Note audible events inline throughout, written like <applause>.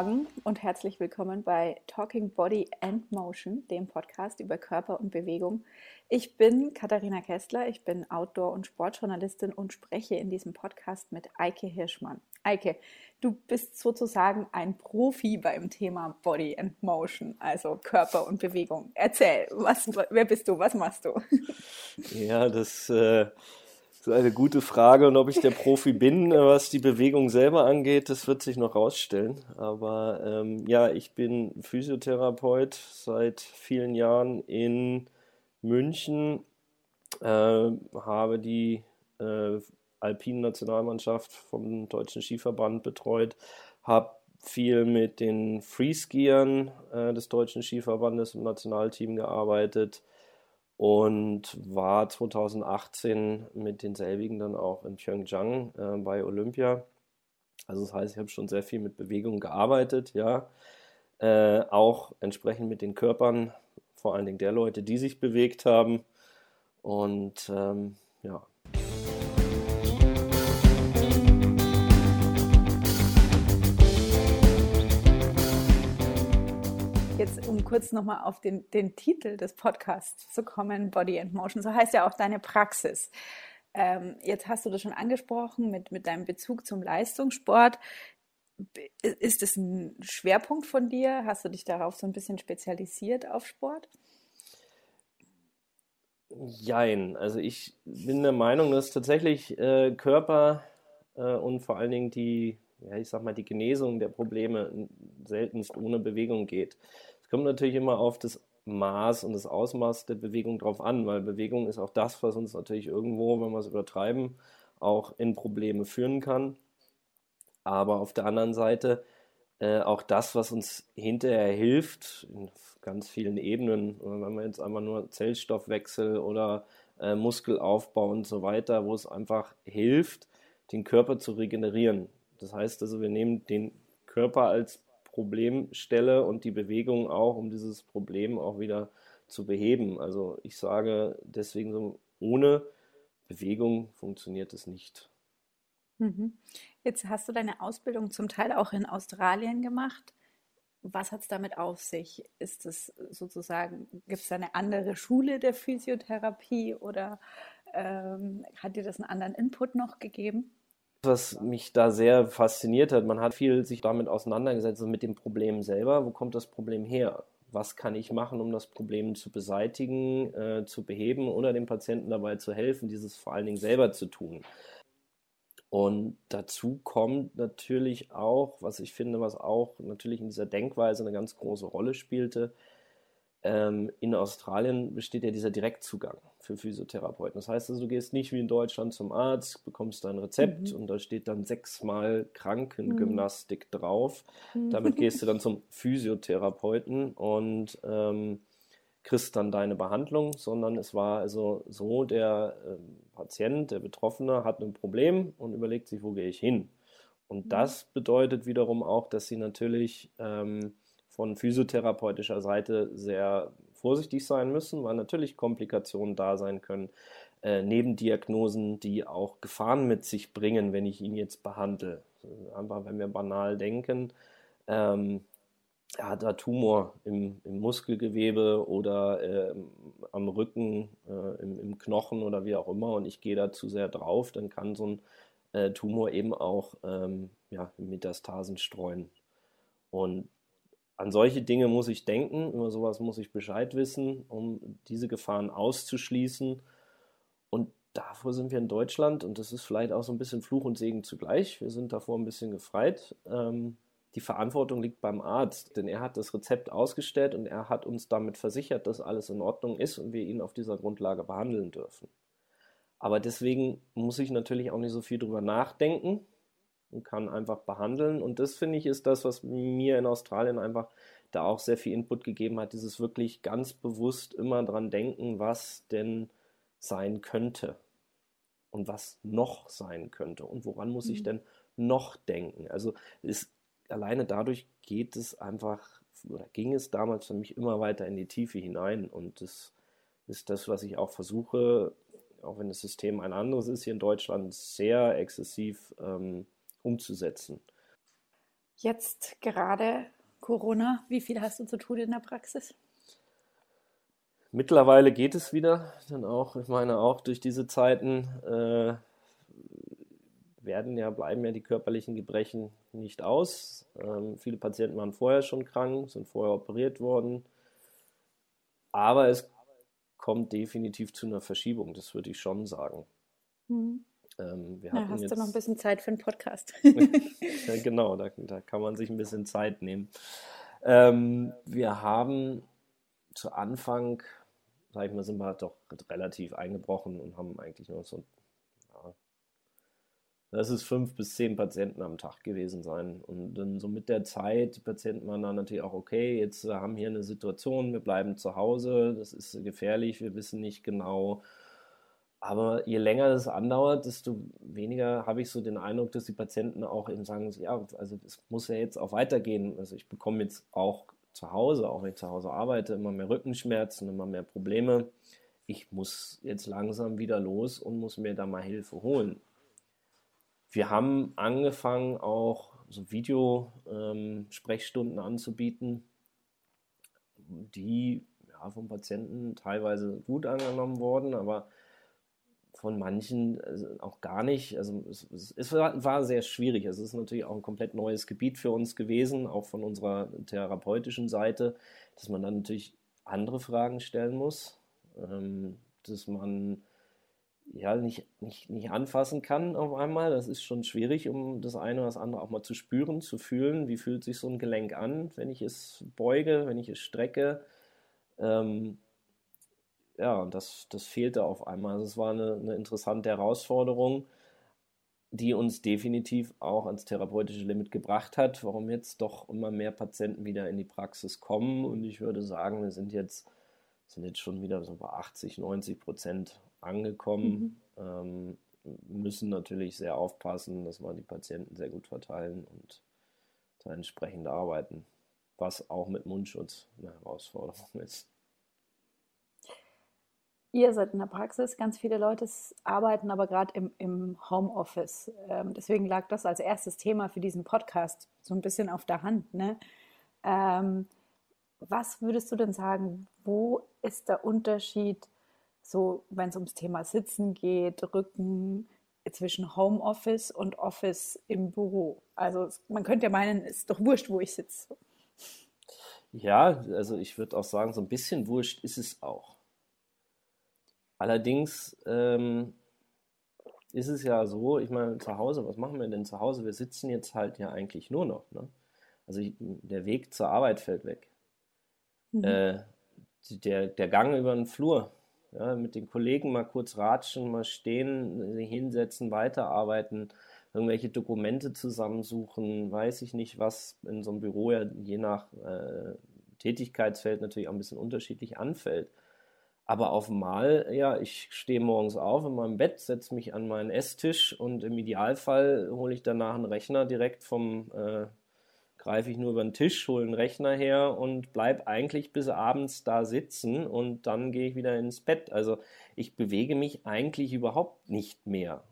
Morgen und herzlich willkommen bei Talking Body and Motion, dem Podcast über Körper und Bewegung. Ich bin Katharina Kessler, ich bin Outdoor- und Sportjournalistin und spreche in diesem Podcast mit Eike Hirschmann. Eike, du bist sozusagen ein Profi beim Thema Body and Motion, also Körper und Bewegung. Erzähl, was, wer bist du, was machst du? Ja, das äh, ist eine gute Frage und ob ich der Profi bin, was die Bewegung selber angeht, das wird sich noch rausstellen. Aber ähm, ja, ich bin Physiotherapeut seit vielen Jahren in München, äh, habe die äh, alpinen Nationalmannschaft vom Deutschen Skiverband betreut, habe viel mit den Freeskiern äh, des Deutschen Skiverbandes im Nationalteam gearbeitet und war 2018 mit denselbigen dann auch in Pyeongchang äh, bei Olympia. Also das heißt, ich habe schon sehr viel mit Bewegung gearbeitet, ja. Äh, auch entsprechend mit den Körpern, vor allen Dingen der Leute, die sich bewegt haben. Und ähm, ja, jetzt, um kurz nochmal auf den, den Titel des Podcasts zu kommen, Body and Motion, so heißt ja auch deine Praxis. Ähm, jetzt hast du das schon angesprochen mit, mit deinem Bezug zum Leistungssport. Ist es ein Schwerpunkt von dir? Hast du dich darauf so ein bisschen spezialisiert auf Sport? Jein. Also ich bin der Meinung, dass tatsächlich äh, Körper äh, und vor allen Dingen die, ja, ich sag mal, die Genesung der Probleme seltenst ohne Bewegung geht kommt natürlich immer auf das Maß und das Ausmaß der Bewegung drauf an, weil Bewegung ist auch das, was uns natürlich irgendwo, wenn wir es übertreiben, auch in Probleme führen kann. Aber auf der anderen Seite äh, auch das, was uns hinterher hilft, in ganz vielen Ebenen, wenn wir jetzt einmal nur Zellstoffwechsel oder äh, Muskelaufbau und so weiter, wo es einfach hilft, den Körper zu regenerieren. Das heißt also, wir nehmen den Körper als Problemstelle und die Bewegung auch, um dieses Problem auch wieder zu beheben. Also ich sage deswegen so, ohne Bewegung funktioniert es nicht. Mhm. Jetzt hast du deine Ausbildung zum Teil auch in Australien gemacht. Was hat es damit auf sich? Ist es sozusagen, gibt es eine andere Schule der Physiotherapie oder ähm, hat dir das einen anderen Input noch gegeben? Was mich da sehr fasziniert hat, man hat viel sich damit auseinandergesetzt, mit dem Problem selber. Wo kommt das Problem her? Was kann ich machen, um das Problem zu beseitigen, äh, zu beheben oder dem Patienten dabei zu helfen, dieses vor allen Dingen selber zu tun? Und dazu kommt natürlich auch, was ich finde, was auch natürlich in dieser Denkweise eine ganz große Rolle spielte, ähm, in Australien besteht ja dieser Direktzugang für Physiotherapeuten. Das heißt also, du gehst nicht wie in Deutschland zum Arzt, bekommst dein Rezept mhm. und da steht dann sechsmal Krankengymnastik mhm. drauf. Damit gehst du <laughs> dann zum Physiotherapeuten und ähm, kriegst dann deine Behandlung, sondern es war also so, der äh, Patient, der Betroffene hat ein Problem und überlegt sich, wo gehe ich hin. Und mhm. das bedeutet wiederum auch, dass sie natürlich ähm, von physiotherapeutischer Seite sehr vorsichtig sein müssen, weil natürlich Komplikationen da sein können, äh, Nebendiagnosen, die auch Gefahren mit sich bringen, wenn ich ihn jetzt behandle. Einfach, wenn wir banal denken, ähm, er hat da Tumor im, im Muskelgewebe oder äh, am Rücken, äh, im, im, Knochen oder wie auch immer und ich gehe da zu sehr drauf, dann kann so ein äh, Tumor eben auch ähm, ja, Metastasen streuen. Und an solche Dinge muss ich denken, über sowas muss ich Bescheid wissen, um diese Gefahren auszuschließen. Und davor sind wir in Deutschland, und das ist vielleicht auch so ein bisschen Fluch und Segen zugleich, wir sind davor ein bisschen gefreit. Ähm, die Verantwortung liegt beim Arzt, denn er hat das Rezept ausgestellt und er hat uns damit versichert, dass alles in Ordnung ist und wir ihn auf dieser Grundlage behandeln dürfen. Aber deswegen muss ich natürlich auch nicht so viel drüber nachdenken, und kann einfach behandeln. Und das finde ich ist das, was mir in Australien einfach da auch sehr viel Input gegeben hat, dieses wirklich ganz bewusst immer dran denken, was denn sein könnte und was noch sein könnte und woran muss ich mhm. denn noch denken. Also ist, alleine dadurch geht es einfach oder ging es damals für mich immer weiter in die Tiefe hinein und das ist das, was ich auch versuche, auch wenn das System ein anderes ist hier in Deutschland, sehr exzessiv ähm, umzusetzen. Jetzt gerade Corona, wie viel hast du zu tun in der Praxis? Mittlerweile geht es wieder, dann auch, ich meine, auch durch diese Zeiten äh, werden ja, bleiben ja die körperlichen Gebrechen nicht aus. Ähm, viele Patienten waren vorher schon krank, sind vorher operiert worden. Aber es kommt definitiv zu einer Verschiebung, das würde ich schon sagen. Mhm. Ähm, wir Na, hast jetzt... du noch ein bisschen Zeit für einen Podcast? <laughs> ja, genau, da, da, kann man sich ein bisschen Zeit nehmen. Ähm, wir haben zu Anfang, sag ich mal, sind wir doch relativ eingebrochen und haben eigentlich nur so Lass es fünf bis zehn Patienten am Tag gewesen sein. Und dann so mit der Zeit, die Patienten waren dann natürlich auch, okay, jetzt äh, haben wir hier eine Situation, wir bleiben zu Hause, das ist gefährlich, wir wissen nicht genau. Aber je länger das andauert, desto weniger habe ich so den Eindruck, dass die Patienten auch eben sagen, ja, also es muss ja jetzt auch weitergehen. Also ich bekomme jetzt auch zu Hause, auch wenn ich zu Hause arbeite, immer mehr Rückenschmerzen, immer mehr Probleme. Ich muss jetzt langsam wieder los und muss mir da mal Hilfe holen. Wir haben angefangen, auch so Videosprechstunden ähm, anzubieten, die ja, vom Patienten teilweise gut angenommen wurden, aber von manchen also auch gar nicht. Also es, es, war sehr schwierig. Es ist natürlich auch ein komplett neues Gebiet für uns gewesen, auch von unserer therapeutischen Seite, dass man dann natürlich andere Fragen stellen muss, ähm, dass man ja, nicht, nicht, nicht anfassen kann auf einmal. Das ist schon schwierig, um das eine oder das andere auch mal zu spüren, zu fühlen. Wie fühlt sich so ein Gelenk an, wenn ich es beuge, wenn ich es strecke? Ähm, ja, das, das fehlte auf einmal. Also es war eine, eine interessante Herausforderung, die uns definitiv auch ans therapeutische Limit gebracht hat, warum jetzt doch immer mehr Patienten wieder in die Praxis kommen. Und ich würde sagen, wir sind jetzt, sind jetzt schon wieder so bei 80, 90 Prozent angekommen. Mhm. Ähm, müssen natürlich sehr aufpassen, dass wir die Patienten sehr gut verteilen und da entsprechend arbeiten, was auch mit Mundschutz eine Herausforderung <laughs> ist. Ihr seid in der Praxis, ganz viele Leute arbeiten aber gerade im, im Homeoffice. Ähm, deswegen lag das als erstes Thema für diesen Podcast so ein bisschen auf der Hand. Ne? Ähm, was würdest du denn sagen, wo ist der Unterschied so wenn es ums Thema Sitzen geht, Rücken, zwischen Homeoffice und Office im Büro. Also man könnte ja meinen, es ist doch wurscht, wo ich sitze. Ja, also ich würde auch sagen, so ein bisschen wurscht ist es auch. Allerdings ähm, ist es ja so, ich meine, zu Hause, was machen wir denn zu Hause? Wir sitzen jetzt halt ja eigentlich nur noch. Ne? Also ich, der Weg zur Arbeit fällt weg. Mhm. Äh, der, der Gang über den Flur ja, mit den Kollegen mal kurz ratschen, mal stehen, hinsetzen, weiterarbeiten, irgendwelche Dokumente zusammensuchen, weiß ich nicht, was in so einem Büro ja je nach äh, Tätigkeitsfeld natürlich auch ein bisschen unterschiedlich anfällt. Aber auf Mal, ja, ich stehe morgens auf in meinem Bett, setze mich an meinen Esstisch und im Idealfall hole ich danach einen Rechner direkt vom äh, greife ich nur über den Tisch, hole einen Rechner her und bleibe eigentlich bis abends da sitzen und dann gehe ich wieder ins Bett. Also ich bewege mich eigentlich überhaupt nicht mehr.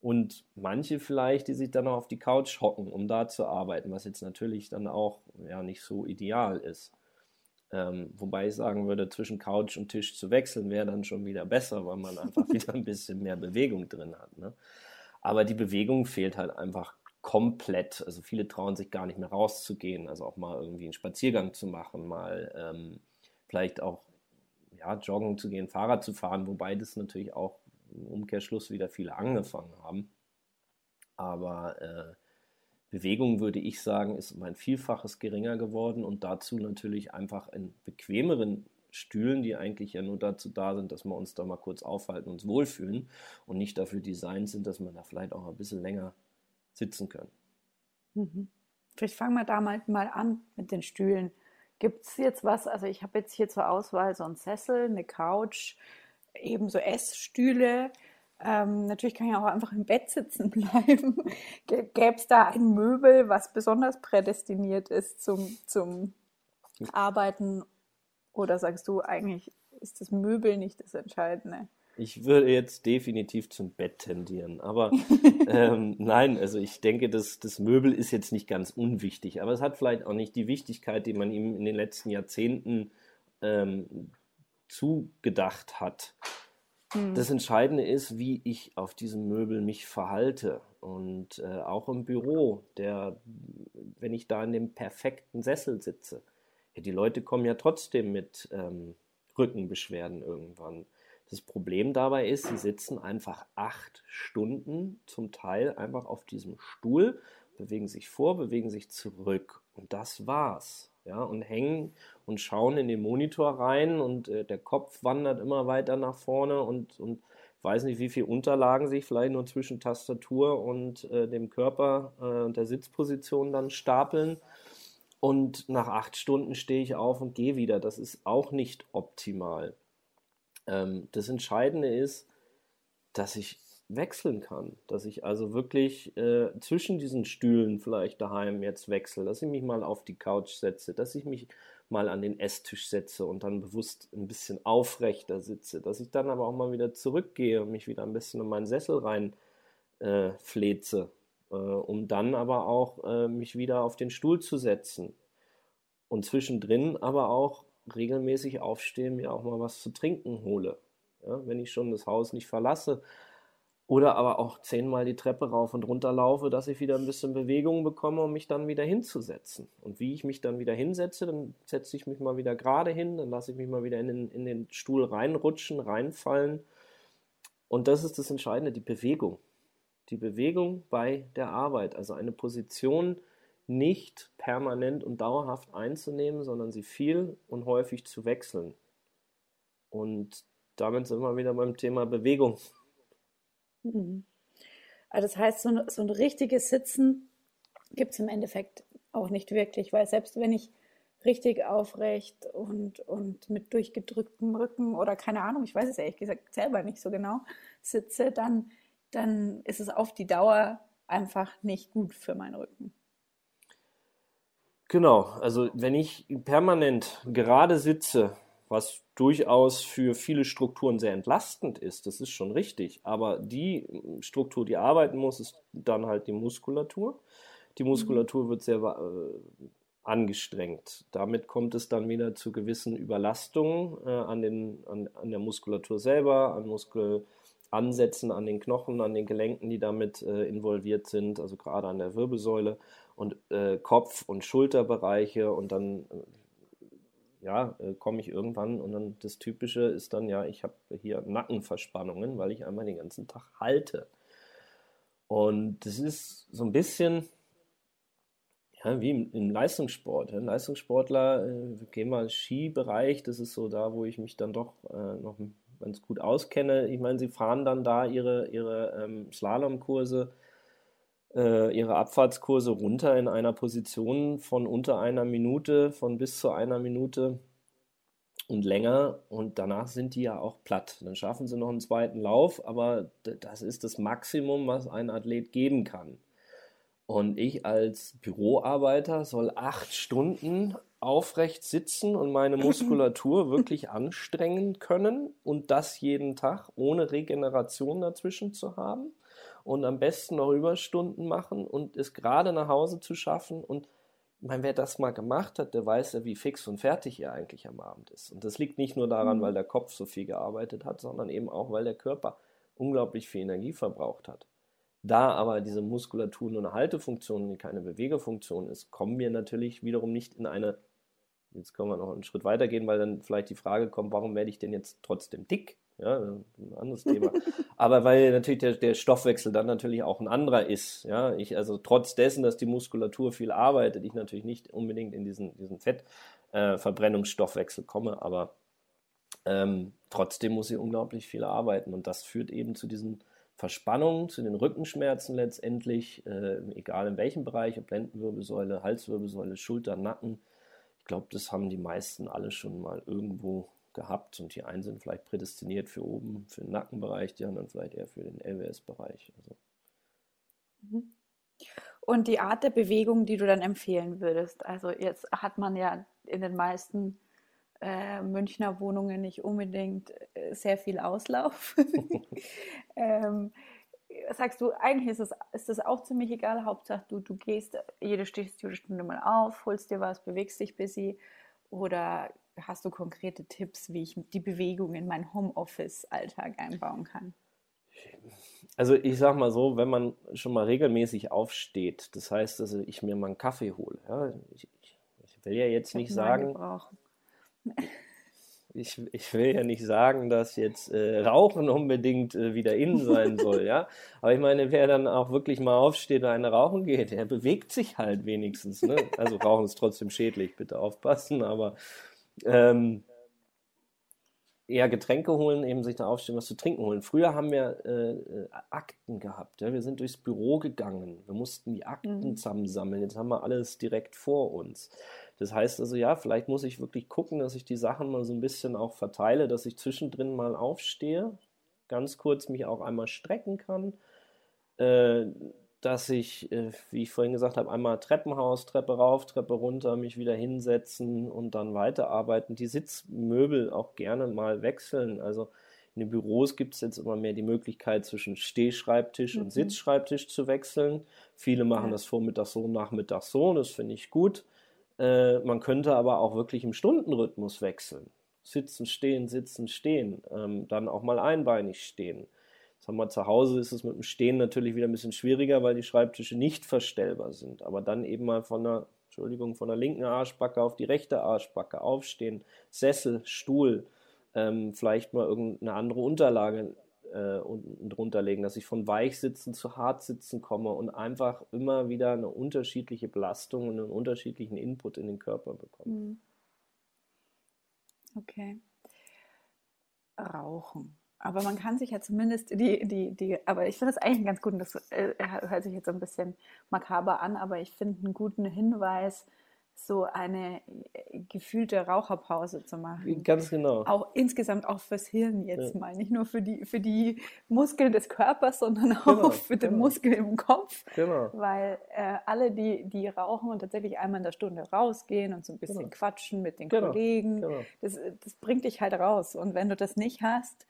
Und manche vielleicht, die sich dann noch auf die Couch hocken, um da zu arbeiten, was jetzt natürlich dann auch ja nicht so ideal ist. Ähm, wobei ich sagen würde, zwischen Couch und Tisch zu wechseln wäre dann schon wieder besser, weil man einfach <laughs> wieder ein bisschen mehr Bewegung drin hat. Ne? Aber die Bewegung fehlt halt einfach komplett. Also viele trauen sich gar nicht mehr rauszugehen, also auch mal irgendwie einen Spaziergang zu machen, mal ähm, vielleicht auch ja, joggen zu gehen, Fahrrad zu fahren, wobei das natürlich auch im Umkehrschluss wieder viele angefangen haben. Aber äh, Bewegung, würde ich sagen, ist um ein Vielfaches geringer geworden und dazu natürlich einfach in bequemeren Stühlen, die eigentlich ja nur dazu da sind, dass wir uns da mal kurz aufhalten, uns wohlfühlen und nicht dafür designt sind, dass man da vielleicht auch ein bisschen länger sitzen können. Mhm. Vielleicht fangen wir da mal, mal an mit den Stühlen. Gibt es jetzt was? Also ich habe jetzt hier zur Auswahl so einen Sessel, eine Couch, ebenso Essstühle. Ähm, natürlich kann ich auch einfach im Bett sitzen <laughs> bleiben. Gäbe es da ein Möbel, was besonders prädestiniert ist zum, zum Arbeiten? Oder sagst du, eigentlich ist das Möbel nicht das Entscheidende? Ich würde jetzt definitiv zum Bett tendieren. Aber <laughs> ähm, nein, also ich denke, das, das Möbel ist jetzt nicht ganz unwichtig. Aber es hat vielleicht auch nicht die Wichtigkeit, die man ihm in den letzten Jahrzehnten ähm, zugedacht hat. Hm. Das Entscheidende ist, wie ich auf diesem Möbel mich verhalte. Und äh, auch im Büro, der, wenn ich da in dem perfekten Sessel sitze. Ja, die Leute kommen ja trotzdem mit ähm, Rückenbeschwerden irgendwann. Das Problem dabei ist, sie sitzen einfach acht Stunden zum Teil einfach auf diesem Stuhl, bewegen sich vor, bewegen sich zurück und das war's. Ja, und hängen und schauen in den Monitor rein und äh, der Kopf wandert immer weiter nach vorne und, und weiß nicht, wie viele Unterlagen sich vielleicht nur zwischen Tastatur und äh, dem Körper äh, und der Sitzposition dann stapeln. Und nach acht Stunden stehe ich auf und gehe wieder. Das ist auch nicht optimal. Ähm, das Entscheidende ist, dass ich wechseln kann, dass ich also wirklich äh, zwischen diesen Stühlen vielleicht daheim jetzt wechsle, dass ich mich mal auf die Couch setze, dass ich mich mal an den Esstisch setze und dann bewusst ein bisschen aufrechter sitze, dass ich dann aber auch mal wieder zurückgehe und mich wieder ein bisschen in meinen Sessel rein äh, fleze, äh, um dann aber auch äh, mich wieder auf den Stuhl zu setzen und zwischendrin aber auch regelmäßig aufstehen, mir auch mal was zu trinken hole. Ja, wenn ich schon das Haus nicht verlasse oder aber auch zehnmal die Treppe rauf und runter laufe, dass ich wieder ein bisschen Bewegung bekomme, um mich dann wieder hinzusetzen. Und wie ich mich dann wieder hinsetze, dann setze ich mich mal wieder gerade hin, dann lasse ich mich mal wieder in den, in den Stuhl reinrutschen, reinfallen. Und das ist das Entscheidende, die Bewegung. Die Bewegung bei der Arbeit, also eine Position, nicht permanent und dauerhaft einzunehmen, sondern sie viel und häufig zu wechseln. Und damit sind wir wieder beim Thema Bewegung. Mhm. Also das heißt, so ein, so ein richtiges Sitzen gibt es im Endeffekt auch nicht wirklich, weil selbst wenn ich richtig aufrecht und, und mit durchgedrücktem Rücken oder keine Ahnung, ich weiß es ehrlich gesagt selber nicht so genau, sitze, dann, dann ist es auf die Dauer einfach nicht gut für meinen Rücken. Genau, also wenn ich permanent gerade sitze, was durchaus für viele Strukturen sehr entlastend ist, das ist schon richtig, aber die Struktur, die arbeiten muss, ist dann halt die Muskulatur. Die Muskulatur wird sehr äh, angestrengt. Damit kommt es dann wieder zu gewissen Überlastungen äh, an, den, an, an der Muskulatur selber, an Muskelansätzen, an den Knochen, an den Gelenken, die damit äh, involviert sind, also gerade an der Wirbelsäule und äh, Kopf- und Schulterbereiche und dann äh, ja, äh, komme ich irgendwann und dann das Typische ist dann ja, ich habe hier Nackenverspannungen, weil ich einmal den ganzen Tag halte. Und das ist so ein bisschen ja, wie im, im Leistungssport. Ja. Leistungssportler, äh, gehen mal Skibereich, das ist so da, wo ich mich dann doch äh, noch ganz gut auskenne. Ich meine, sie fahren dann da ihre, ihre ähm, Slalomkurse ihre Abfahrtskurse runter in einer Position von unter einer Minute, von bis zu einer Minute und länger und danach sind die ja auch platt. Dann schaffen sie noch einen zweiten Lauf, aber das ist das Maximum, was ein Athlet geben kann. Und ich als Büroarbeiter soll acht Stunden aufrecht sitzen und meine <clears throat> Muskulatur wirklich anstrengen können und das jeden Tag ohne Regeneration dazwischen zu haben und am besten noch Überstunden machen und es gerade nach Hause zu schaffen. Und ich meine, wer das mal gemacht hat, der weiß ja, wie fix und fertig er eigentlich am Abend ist. Und das liegt nicht nur daran, mhm. weil der Kopf so viel gearbeitet hat, sondern eben auch, weil der Körper unglaublich viel Energie verbraucht hat. Da aber diese Muskulatur nur eine Haltefunktion und keine Bewegefunktion ist, kommen wir natürlich wiederum nicht in eine, jetzt können wir noch einen Schritt weiter gehen, weil dann vielleicht die Frage kommt, warum werde ich denn jetzt trotzdem dick? Ja, ein anderes Thema. Aber weil natürlich der, der Stoffwechsel dann natürlich auch ein anderer ist, ja, ich also trotz dessen, dass die Muskulatur viel arbeitet, ich natürlich nicht unbedingt in diesen, diesen Fettverbrennungsstoffwechsel äh, komme, aber ähm, trotzdem muss sie unglaublich viel arbeiten und das führt eben zu diesen Verspannungen, zu den Rückenschmerzen letztendlich, äh, egal in welchem Bereich, ob Lendenwirbelsäule, Halswirbelsäule, Schulter, Nacken. Ich glaube, das haben die meisten alle schon mal irgendwo gehabt und die einen sind vielleicht prädestiniert für oben, für den Nackenbereich, die anderen vielleicht eher für den LWS-Bereich. Also. Mhm. Und die Art der Bewegung, die du dann empfehlen würdest, also jetzt hat man ja in den meisten äh, Münchner Wohnungen nicht unbedingt äh, sehr viel Auslauf. <laughs> ähm, sagst du, eigentlich ist es ist das auch ziemlich egal. Hauptsache, du, du gehst jede Stunde mal auf, holst dir was, bewegst dich busy. Oder hast du konkrete Tipps, wie ich die Bewegung in meinen Homeoffice-Alltag einbauen kann? Also ich sag mal so, wenn man schon mal regelmäßig aufsteht, das heißt, dass ich mir mal einen Kaffee hole. Ja, ich, ich will ja jetzt nicht sagen, ich, ich will ja nicht sagen, dass jetzt äh, Rauchen unbedingt äh, wieder innen sein <laughs> soll, ja. Aber ich meine, wer dann auch wirklich mal aufsteht und eine rauchen geht, der bewegt sich halt wenigstens. Ne? Also Rauchen ist trotzdem schädlich, bitte aufpassen, aber ähm, eher Getränke holen, eben sich da aufstehen, was zu trinken holen. Früher haben wir äh, äh, Akten gehabt. Ja? Wir sind durchs Büro gegangen. Wir mussten die Akten mhm. zusammensammeln. Jetzt haben wir alles direkt vor uns. Das heißt also, ja, vielleicht muss ich wirklich gucken, dass ich die Sachen mal so ein bisschen auch verteile, dass ich zwischendrin mal aufstehe, ganz kurz mich auch einmal strecken kann, äh, dass ich, äh, wie ich vorhin gesagt habe, einmal Treppenhaus, Treppe rauf, Treppe runter, mich wieder hinsetzen und dann weiterarbeiten. Die Sitzmöbel auch gerne mal wechseln. Also in den Büros gibt es jetzt immer mehr die Möglichkeit, zwischen Stehschreibtisch mhm. und Sitzschreibtisch zu wechseln. Viele machen ja. das vormittags so, nachmittags so, das finde ich gut. Äh, man könnte aber auch wirklich im Stundenrhythmus wechseln. Sitzen, stehen, sitzen, stehen. Ähm, dann auch mal einbeinig stehen. Haben wir zu Hause, ist es mit dem Stehen natürlich wieder ein bisschen schwieriger, weil die Schreibtische nicht verstellbar sind. Aber dann eben mal von der, Entschuldigung, von der linken Arschbacke auf die rechte Arschbacke aufstehen. Sessel, Stuhl, ähm, vielleicht mal irgendeine andere Unterlage äh, unten drunter legen, dass ich von Weichsitzen zu Hartsitzen komme und einfach immer wieder eine unterschiedliche Belastung und einen unterschiedlichen Input in den Körper bekomme. Mhm. Okay. Rauchen. Aber man kann sich ja zumindest die, die, die, aber ich finde es eigentlich ganz gut, das äh, hört sich jetzt so ein bisschen makaber an, aber ich finde einen guten Hinweis, so eine äh, gefühlte Raucherpause zu machen. Ganz genau. Auch insgesamt auch fürs Hirn jetzt ja. mal, nicht nur für die, für die Muskeln des Körpers, sondern auch genau, für den genau. Muskel im Kopf. Genau. Weil äh, alle, die, die rauchen und tatsächlich einmal in der Stunde rausgehen und so ein bisschen genau. quatschen mit den genau, Kollegen, genau. Das, das bringt dich halt raus. Und wenn du das nicht hast,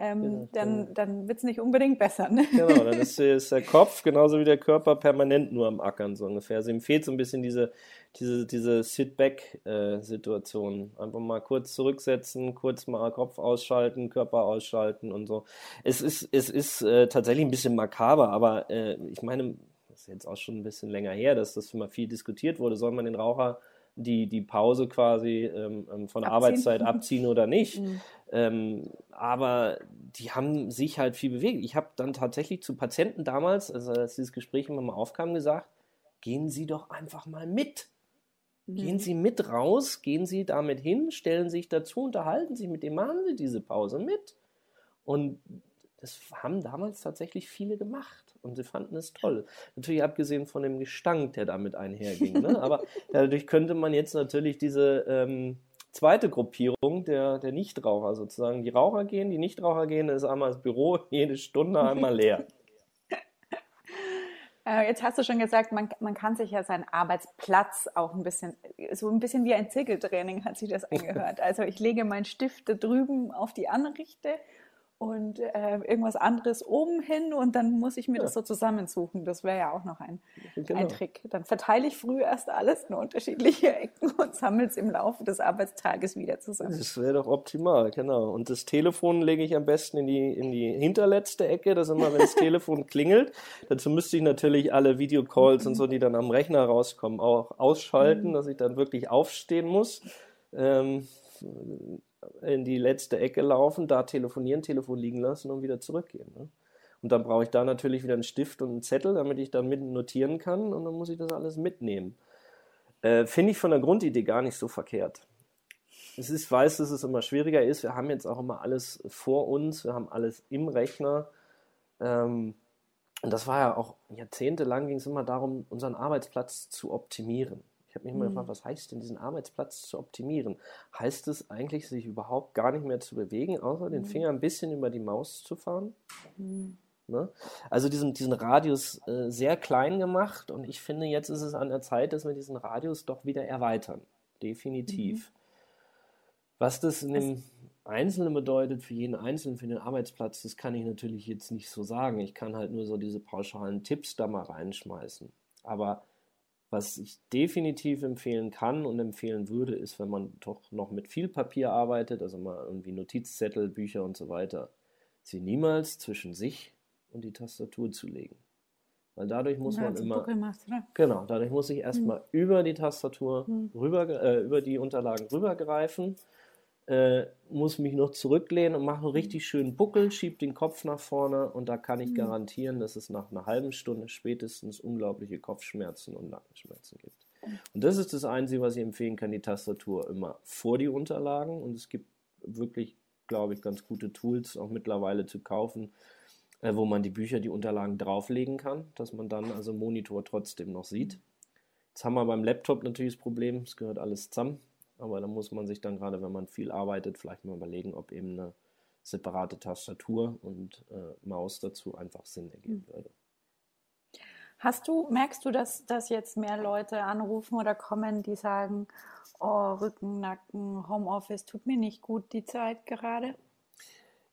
ähm, genau, dann, genau. dann wird es nicht unbedingt besser. Ne? Genau, dann ist, <laughs> ist, der Kopf genauso wie der Körper permanent nur am Ackern, so ungefähr. Also ihm fehlt so ein bisschen diese, diese, diese Sit-Back-Situation. Einfach mal kurz zurücksetzen, kurz mal Kopf ausschalten, Körper ausschalten und so. Es ist, es ist äh, tatsächlich ein bisschen makaber, aber äh, ich meine, das ist jetzt auch schon ein bisschen länger her, dass das immer viel diskutiert wurde. Soll man den Raucher die, die Pause quasi ähm, ähm von der Arbeitszeit abziehen oder nicht. <laughs> Mhm. Ähm, aber die haben sich halt viel bewegt. Ich habe dann tatsächlich zu Patienten damals, also als dieses Gespräch immer mal aufkam, gesagt, gehen Sie doch einfach mal mit. Mhm. Gehen Sie mit raus, gehen Sie damit hin, stellen sich dazu, unterhalten sich mit dem, machen Sie diese Pause mit. Und das haben damals tatsächlich viele gemacht und sie fanden es toll. Natürlich abgesehen von dem Gestank, der damit einherging. Ne? Aber <laughs> dadurch könnte man jetzt natürlich diese ähm, zweite Gruppierung der, der Nichtraucher sozusagen, die Raucher gehen, die Nichtraucher gehen, ist einmal das Büro <laughs> jede Stunde einmal leer. <laughs> Äh, jetzt hast du schon gesagt, man, man kann sich ja seinen Arbeitsplatz auch ein bisschen, so ein bisschen wie ein Zirkeltraining hat sich das angehört. Also ich lege meinen Stift da drüben auf die Anrichte und äh, irgendwas anderes oben hin und dann muss ich mir ja. das so zusammensuchen. Das wäre ja auch noch ein, genau. ein Trick. Dann verteile ich früh erst alles in unterschiedliche <laughs> Ecken und sammle es im Laufe des Arbeitstages wieder zusammen. Das wäre doch optimal, genau. Und das Telefon lege ich am besten in die, in die hinterletzte Ecke, dass immer, wenn das <laughs> Telefon klingelt, dazu müsste ich natürlich alle Videocalls und so, die dann am Rechner rauskommen, auch ausschalten, mhm. dass ich dann wirklich aufstehen muss. Ähm, in die letzte Ecke laufen, da telefonieren, Telefon liegen lassen und wieder zurückgehen. Ne? Und dann brauche ich da natürlich wieder einen Stift und einen Zettel, damit ich dann mit notieren kann und dann muss ich das alles mitnehmen. Äh, Finde ich von der Grundidee gar nicht so verkehrt. Es ist, weiß, dass es immer schwieriger ist. Wir haben jetzt auch immer alles vor uns, wir haben alles im Rechner. Ähm, und das war ja auch jahrzehntelang ging es immer darum, unseren Arbeitsplatz zu optimieren. Ich habe mich immer mhm. gefragt, was heißt denn, diesen Arbeitsplatz zu optimieren? Heißt es eigentlich, sich überhaupt gar nicht mehr zu bewegen, außer mhm. den Finger ein bisschen über die Maus zu fahren? Mhm. Ne? Also diesen, diesen Radius äh, sehr klein gemacht und ich finde, jetzt ist es an der Zeit, dass wir diesen Radius doch wieder erweitern. Definitiv. Mhm. Was das in dem Einzelnen bedeutet, für jeden Einzelnen, für den Arbeitsplatz, das kann ich natürlich jetzt nicht so sagen. Ich kann halt nur so diese pauschalen Tipps da mal reinschmeißen. Aber was ich definitiv empfehlen kann und empfehlen würde, ist, wenn man doch noch mit viel Papier arbeitet, also mal irgendwie Notizzettel, Bücher und so weiter, sie niemals zwischen sich und die Tastatur zu legen. Weil dadurch muss ja, man immer. Machst, genau, dadurch muss ich erstmal hm. über die Tastatur hm. rüber, äh, über die Unterlagen rübergreifen äh, muss mich noch zurücklehnen und mache einen richtig schönen Buckel, schiebe den Kopf nach vorne und da kann ich mhm. garantieren, dass es nach einer halben Stunde spätestens unglaubliche Kopfschmerzen und Nackenschmerzen gibt. Und das ist das Einzige, was ich empfehlen kann, die Tastatur immer vor die Unterlagen und es gibt wirklich, glaube ich, ganz gute Tools auch mittlerweile zu kaufen, äh, wo man die Bücher, die Unterlagen drauflegen kann, dass man dann also Monitor trotzdem noch sieht. Jetzt haben wir beim Laptop natürlich das Problem, es gehört alles zusammen. Aber da muss man sich dann gerade, wenn man viel arbeitet, vielleicht mal überlegen, ob eben eine separate Tastatur und äh, Maus dazu einfach Sinn ergeben hm. würde. Hast du, merkst du, dass, dass jetzt mehr Leute anrufen oder kommen, die sagen, oh, Rücken, Nacken, Homeoffice tut mir nicht gut die Zeit gerade?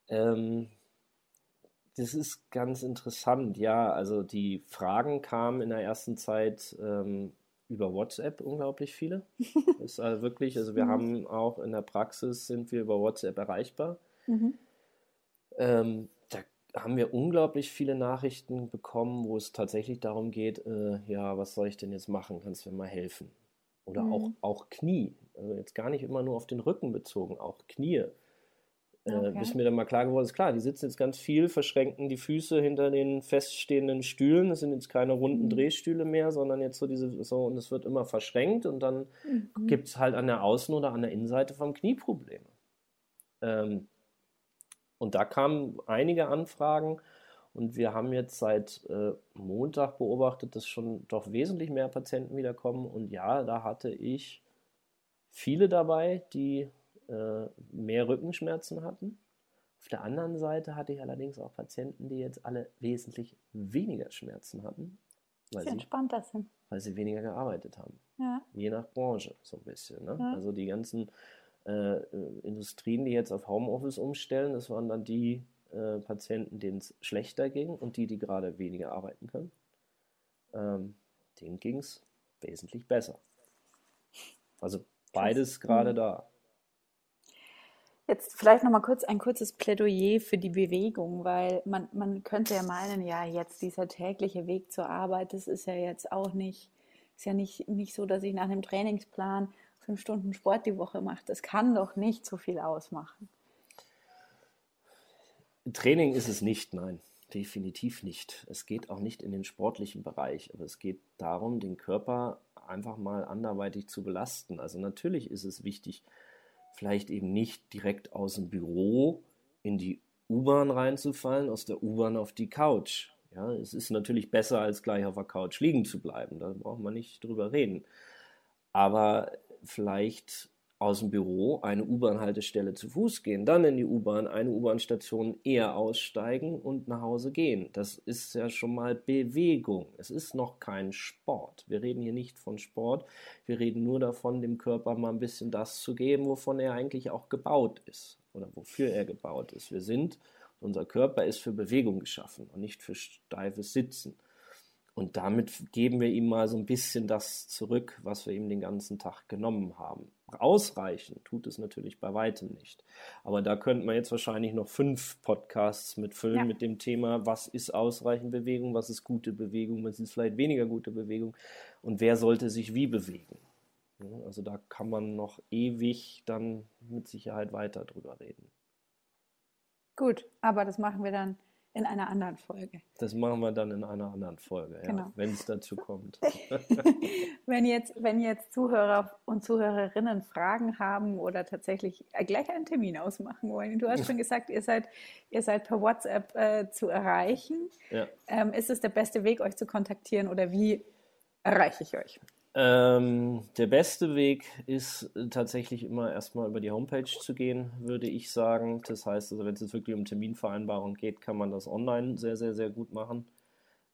Ähm, das ist ganz interessant, ja. Also die Fragen kamen in der ersten Zeit ähm, über WhatsApp unglaublich viele. <laughs> ist also wirklich, also wir mhm. haben auch in der Praxis sind wir über WhatsApp erreichbar. Mhm. Ähm, da haben wir unglaublich viele Nachrichten bekommen, wo es tatsächlich darum geht, äh, ja, was soll ich denn jetzt machen? Kannst du mir mal helfen? Oder mhm. auch, auch Knie. Also jetzt gar nicht immer nur auf den Rücken bezogen, auch Knie. Äh, okay. bis mir dann mal klar geworden ist, klar, die sitzen jetzt ganz viel, verschränken die Füße hinter den feststehenden Stühlen. Das sind jetzt keine runden mhm. Drehstühle mehr, sondern jetzt so diese, so, und es wird immer verschränkt und dann mhm. gibt es halt an der Außen- oder an der Innenseite vom Knie Probleme. Ähm, und da kamen einige Anfragen und wir haben jetzt seit äh, Montag beobachtet, dass schon doch wesentlich mehr Patienten wiederkommen. Und ja, da hatte ich viele dabei, die äh, mehr Rückenschmerzen hatten. Auf der anderen Seite hatte ich allerdings auch Patienten, die jetzt alle wesentlich weniger Schmerzen hatten. Weil sie entspannter sind. Weil sie weniger gearbeitet haben. Ja. Je nach Branche so ein bisschen. Ne? Ja. Also die ganzen äh, Industrien, die jetzt auf Homeoffice umstellen, das waren dann die äh, Patienten, denen es schlechter ging und die, die gerade weniger arbeiten können. Ähm, denen ging es wesentlich besser. Also beides gerade mhm. da. Jetzt vielleicht nochmal kurz ein kurzes Plädoyer für die Bewegung, weil man, man könnte ja meinen, ja, jetzt dieser tägliche Weg zur Arbeit, das ist ja jetzt auch nicht, ist ja nicht, nicht so, dass ich nach einem Trainingsplan fünf Stunden Sport die Woche mache. Das kann doch nicht so viel ausmachen. Training ist es nicht, nein, definitiv nicht. Es geht auch nicht in den sportlichen Bereich, aber es geht darum, den Körper einfach mal anderweitig zu belasten. Also natürlich ist es wichtig, vielleicht eben nicht direkt aus dem Büro in die U-Bahn reinzufallen, aus der U-Bahn auf die Couch. Ja, es ist natürlich besser, als gleich auf der Couch liegen zu bleiben. Da braucht man nicht drüber reden. Aber vielleicht aus dem Büro eine U-Bahn-Haltestelle zu Fuß gehen, dann in die U-Bahn, eine U-Bahn-Station eher aussteigen und nach Hause gehen. Das ist ja schon mal Bewegung. Es ist noch kein Sport. Wir reden hier nicht von Sport. Wir reden nur davon, dem Körper mal ein bisschen das zu geben, wovon er eigentlich auch gebaut ist oder wofür er gebaut ist. Wir sind, unser Körper ist für Bewegung geschaffen und nicht für steifes Sitzen. Und damit geben wir ihm mal so ein bisschen das zurück, was wir ihm den ganzen Tag genommen haben. Ausreichen tut es natürlich bei weitem nicht. Aber da könnte man jetzt wahrscheinlich noch fünf Podcasts mitfüllen ja. mit dem Thema, was ist ausreichend Bewegung, was ist gute Bewegung, was ist vielleicht weniger gute Bewegung und wer sollte sich wie bewegen. Also da kann man noch ewig dann mit Sicherheit weiter drüber reden. Gut, aber das machen wir dann in einer anderen Folge. Das machen wir dann in einer anderen Folge, genau. ja, wenn es dazu kommt. <laughs> wenn, jetzt, wenn jetzt Zuhörer und Zuhörerinnen Fragen haben oder tatsächlich gleich einen Termin ausmachen wollen. Du hast schon gesagt, ihr seid, ihr seid per WhatsApp äh, zu erreichen. Ja. Ähm, ist es der beste Weg, euch zu kontaktieren oder wie erreiche ich euch? Ähm, der beste Weg ist äh, tatsächlich immer erstmal über die Homepage zu gehen, würde ich sagen. Das heißt, also wenn es jetzt wirklich um Terminvereinbarung geht, kann man das online sehr, sehr, sehr gut machen.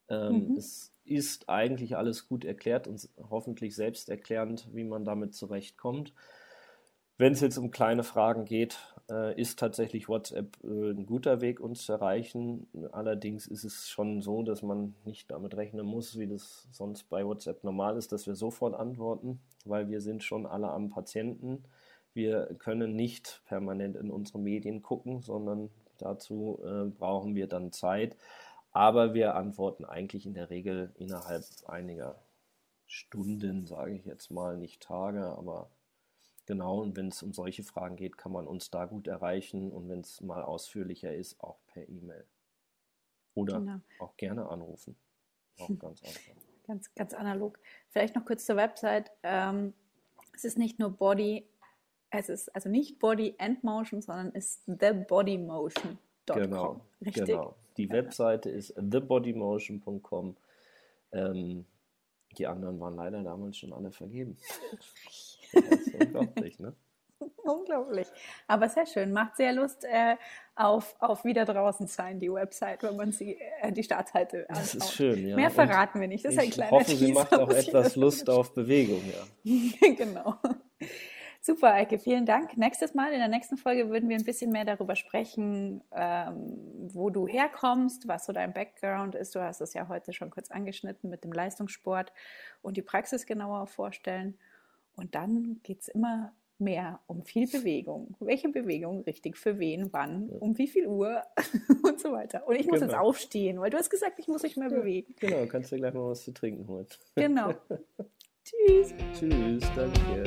Ähm, mhm. Es ist eigentlich alles gut erklärt und hoffentlich selbsterklärend, wie man damit zurechtkommt. Wenn es jetzt um kleine Fragen geht, äh, ist tatsächlich WhatsApp äh, ein guter Weg, uns zu erreichen. Allerdings ist es schon so, dass man nicht damit rechnen muss, wie das sonst bei WhatsApp normal ist, dass wir sofort antworten, weil wir sind schon alle am Patienten. Wir können nicht permanent in unsere Medien gucken, sondern dazu äh, brauchen wir dann Zeit. Aber wir antworten eigentlich in der Regel innerhalb einiger Stunden, sage ich jetzt mal, nicht Tage, aber Genau, und wenn es um solche Fragen geht, kann man uns da gut erreichen und wenn es mal ausführlicher ist, auch per E-Mail. Oder genau. auch gerne anrufen. Auch <laughs> ganz einfach. Ganz, ganz analog. Vielleicht noch kurz zur Website. Ähm, es ist nicht nur Body, es ist also nicht Body and Motion, sondern ist thebodymotion.com. Genau, Richtig? genau. Die ja. Webseite ist thebodymotion.com. Ähm, die anderen waren leider damals schon alle vergeben. <laughs> unglaublich, ne? <laughs> Unglaublich. Aber sehr schön. Macht sehr Lust äh, auf, auf wieder draußen sein, die Website, wenn man sie, äh, die Startseite anschaut. Das ist schön, ja. Mehr verraten Und wir nicht. Das ist ein kleiner Ich hoffe, Teaser, sie macht auch etwas Lust auf Bewegung, ja. <laughs> genau. Super, Eike, vielen Dank. Nächstes Mal, in der nächsten Folge, würden wir ein bisschen mehr darüber sprechen, ähm, wo du herkommst, was so dein Background ist. Du hast es ja heute schon kurz angeschnitten mit dem Leistungssport und die Praxis genauer vorstellen. Und dann geht es immer mehr um viel Bewegung. Welche Bewegung richtig für wen, wann, um wie viel Uhr <laughs> und so weiter. Und ich muss genau. jetzt aufstehen, weil du hast gesagt, ich muss mich mehr ja, bewegen. Genau, kannst du gleich mal was zu trinken holen. Genau. <laughs> Tschüss. Tschüss, danke.